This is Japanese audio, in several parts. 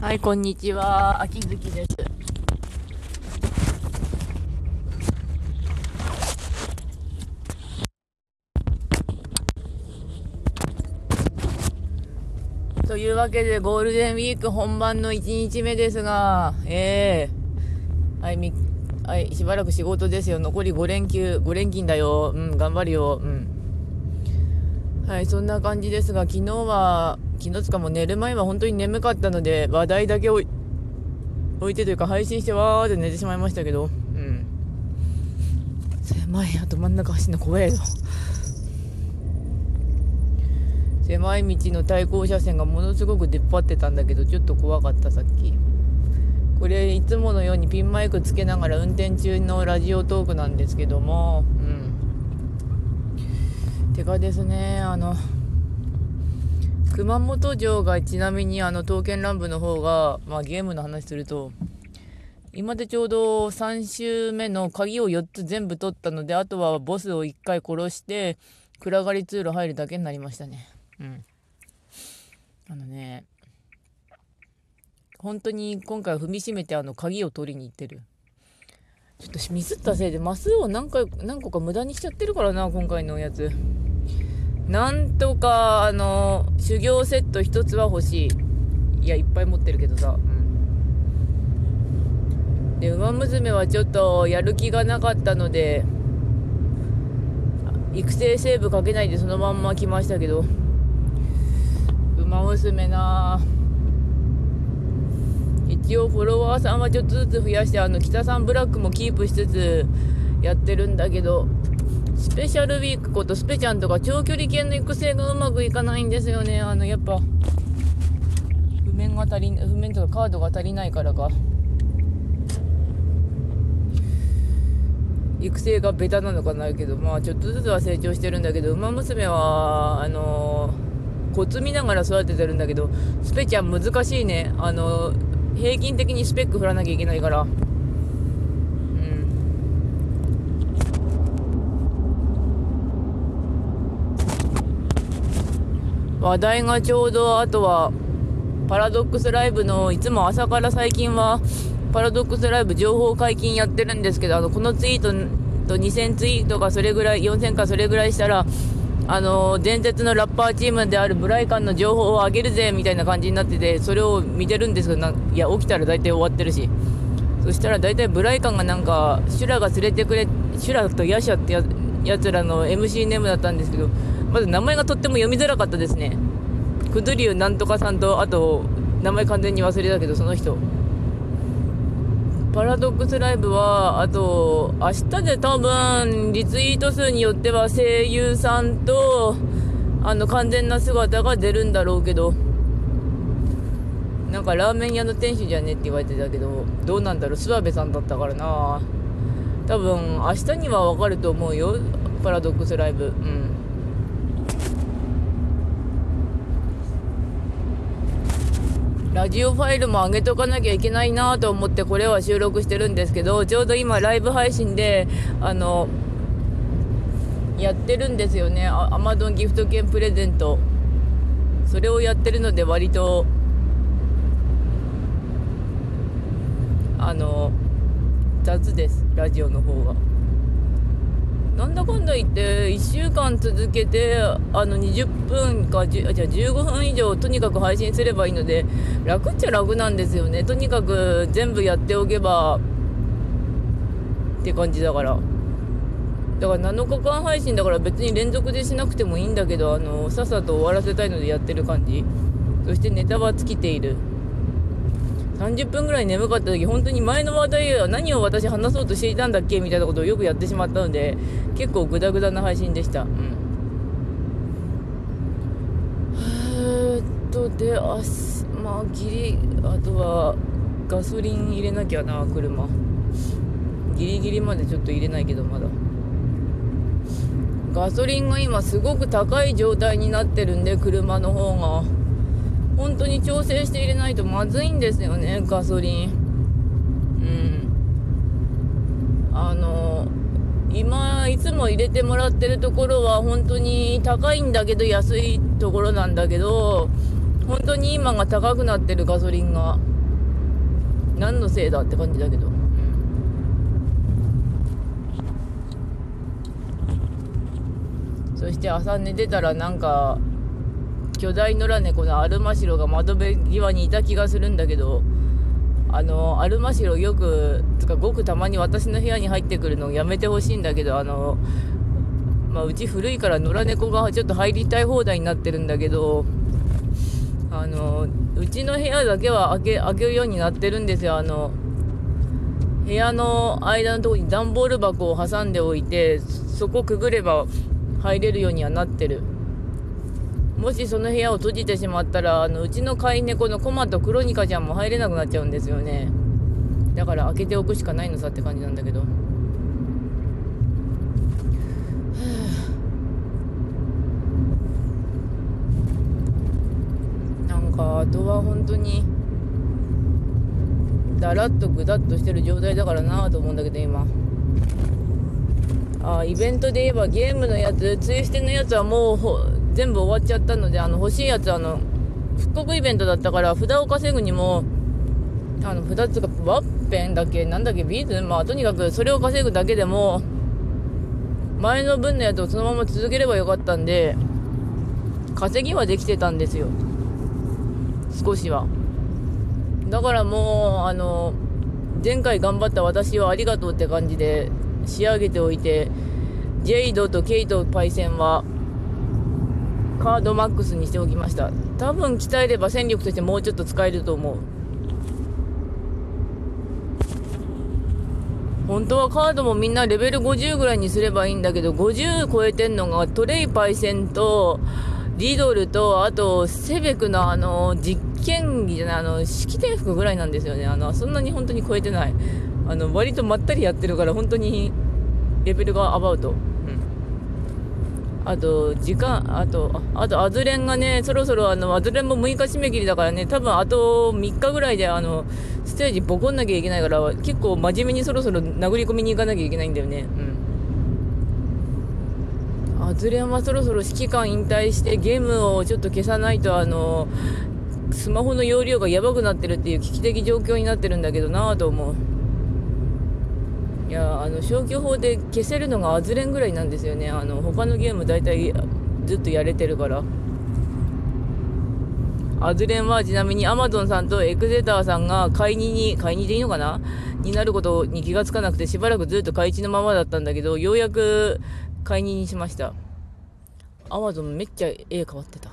はい、こんにちは。秋月です。というわけで、ゴールデンウィーク本番の1日目ですが、ええー、はい、み、はい、しばらく仕事ですよ。残り5連休、5連勤だよ。うん、頑張るよ。うん。はい、そんな感じですが、昨日は、昨日つかも寝る前は本当に眠かったので、話題だけ置いてというか配信してわーって寝てしまいましたけど、うん。狭い、あと真ん中走るの怖いぞ。狭い道の対向車線がものすごく出っ張ってたんだけど、ちょっと怖かった、さっき。これ、いつものようにピンマイクつけながら運転中のラジオトークなんですけども、うん。てかですね、あの、熊本城がちなみにあの刀剣乱舞の方が、まあ、ゲームの話すると今でちょうど3周目の鍵を4つ全部取ったのであとはボスを1回殺して暗がり通路入るだけになりましたね。うん。あのね本当に今回踏みしめてあの鍵を取りに行ってる。ちょっとミスったせいでマスを何回何個か無駄にしちゃってるからな今回のやつ。なんとか、あの、修行セット一つは欲しい。いや、いっぱい持ってるけどさ。うん。で、馬娘はちょっとやる気がなかったので、育成セーブかけないでそのまんま来ましたけど、馬娘な一応フォロワーさんはちょっとずつ増やして、あの、北さんブラックもキープしつつやってるんだけど、スペシャルウィークことスペちゃんとか長距離系の育成がうまくいかないんですよね。あの、やっぱ、譜面が足り、譜面とかカードが足りないからか。育成がベタなのかなけど、まあちょっとずつは成長してるんだけど、馬娘は、あのー、コツ見ながら育ててるんだけど、スペちゃん難しいね。あの、平均的にスペック振らなきゃいけないから。話題がちょうどあとはパラドックスライブのいつも朝から最近はパラドックスライブ情報解禁やってるんですけどあのこのツイートと2000ツイートかそれぐらい4000かそれぐらいしたらあの伝説のラッパーチームであるブライカンの情報を上げるぜみたいな感じになっててそれを見てるんですけどいや起きたら大体終わってるし。そしたら大体ブライカンがなんか修羅が連れてくれ修羅とヤシャってややつらの MC ネームだったんですけどまず名前がとっても読みづらかったですね。クドゥリュウなんとかさんと、あと、名前完全に忘れたけど、その人。パラドックスライブは、あと、明日で多分、リツイート数によっては声優さんと、あの、完全な姿が出るんだろうけど、なんかラーメン屋の店主じゃねって言われてたけど、どうなんだろう、諏訪部さんだったからな多分、明日にはわかると思うよ、パラドックスライブ。うん。ラジオファイルも上げとかなきゃいけないなと思ってこれは収録してるんですけど、ちょうど今ライブ配信で、あの、やってるんですよね。アマゾンギフト券プレゼント。それをやってるので割と、あの、雑です。ラジオの方が。なんだかんだ言って1週間続けてあの20分かじゃあ15分以上とにかく配信すればいいので楽っちゃ楽なんですよね。とにかく全部やっておけばって感じだから。だから7日間配信だから別に連続でしなくてもいいんだけどあのさっさと終わらせたいのでやってる感じ。そしてネタは尽きている。30分ぐらい眠かった時、本当に前の話題は何を私話そうとしていたんだっけみたいなことをよくやってしまったので、結構グダグダな配信でした。うん。えっと、で、あまあ、ギリ、あとは、ガソリン入れなきゃな、車。ギリギリまでちょっと入れないけど、まだ。ガソリンが今すごく高い状態になってるんで、車の方が。本当に調整して入れないとまずいんですよね、ガソリン。うん。あの、今、いつも入れてもらってるところは本当に高いんだけど安いところなんだけど、本当に今が高くなってるガソリンが何のせいだって感じだけど、そして朝寝てたらなんか巨大野良猫のアルマシロが窓辺際にいた気がするんだけどあのアルマシロよくつかごくたまに私の部屋に入ってくるのをやめてほしいんだけどあのまあ、うち古いから野良猫がちょっと入りたい放題になってるんだけどあのうちの部屋だけは開け開けるようになってるんですよ。あの部屋の間のとこに段ボール箱を挟んでおいてそこくぐれば入れるようにはなってる。もしその部屋を閉じてしまったらあのうちの飼い猫のコマとクロニカちゃんも入れなくなっちゃうんですよね。だから開けておくしかないのさって感じなんだけど。かあとは本当にだらっとぐだっとしてる状態だからなと思うんだけど今。あイベントで言えばゲームのやつツイステのやつはもう全部終わっちゃったのであの欲しいやつあの復刻イベントだったから札を稼ぐにもあの札つかワッペンだっけなんだっけビーズ？まあとにかくそれを稼ぐだけでも前の分のやつをそのまま続ければよかったんで稼ぎはできてたんですよ少しは。だからもう、あの、前回頑張った私はありがとうって感じで仕上げておいて、ジェイドとケイトパイセンは、カードマックスにしておきました。多分鍛えれば戦力としてもうちょっと使えると思う。本当はカードもみんなレベル50ぐらいにすればいいんだけど、50超えてんのがトレイパイセンと、リドルと、あと、セベクのあの、実験着じゃない、あの、式典服ぐらいなんですよね。あの、そんなに本当に超えてない。あの、割とまったりやってるから、本当に、レベルがアバウト。あと、時間、あと、あと、アズレンがね、そろそろ、あの、アズレンも6日締め切りだからね、多分あと3日ぐらいで、あの、ステージボコんなきゃいけないから、結構真面目にそろそろ殴り込みに行かなきゃいけないんだよね。うん。あズレンはそろそろ指揮官引退してゲームをちょっと消さないとあのスマホの容量がやばくなってるっていう危機的状況になってるんだけどなぁと思ういやあの消去法で消せるのがアズレンぐらいなんですよね。あの他のゲーム大体ずっとやれてるから。アズレンはちなみにアマゾンさんとエクゼターさんが買いにに、買いにでいいのかな？になることに気がつかなくてしばらくずっと買い地のままだったんだけど、ようやく買いにしました。アマゾンめっちゃ絵変わってた。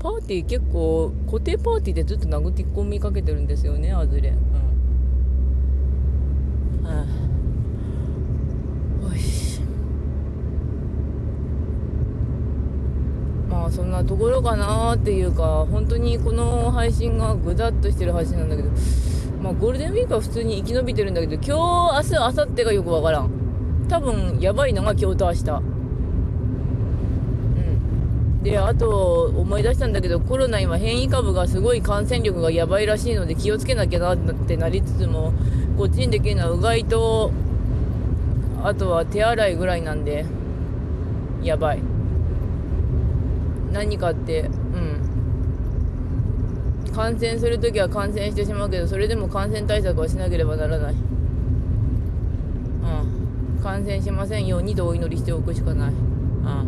パーティー結構固定パーティーでずっと殴って込みかけてるんですよねアズレンうんはあよしまあそんなところかなっていうか本当にこの配信がぐだっとしてる配信なんだけどまあゴールデンウィークは普通に生き延びてるんだけど今日明日明後日がよくわからん多分やばいのが今日と明日。うん。で、あと思い出したんだけど、コロナ今変異株がすごい感染力がやばいらしいので気をつけなきゃなってなりつつも、こっちにできるのはうがいと、あとは手洗いぐらいなんで、やばい。何かって、うん。感染するときは感染してしまうけど、それでも感染対策はしなければならないうん。感染しませんようにとお祈りしておくしかない。あ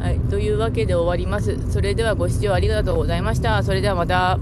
あはい、というわけで終わります。それではご視聴ありがとうございました。それではまた。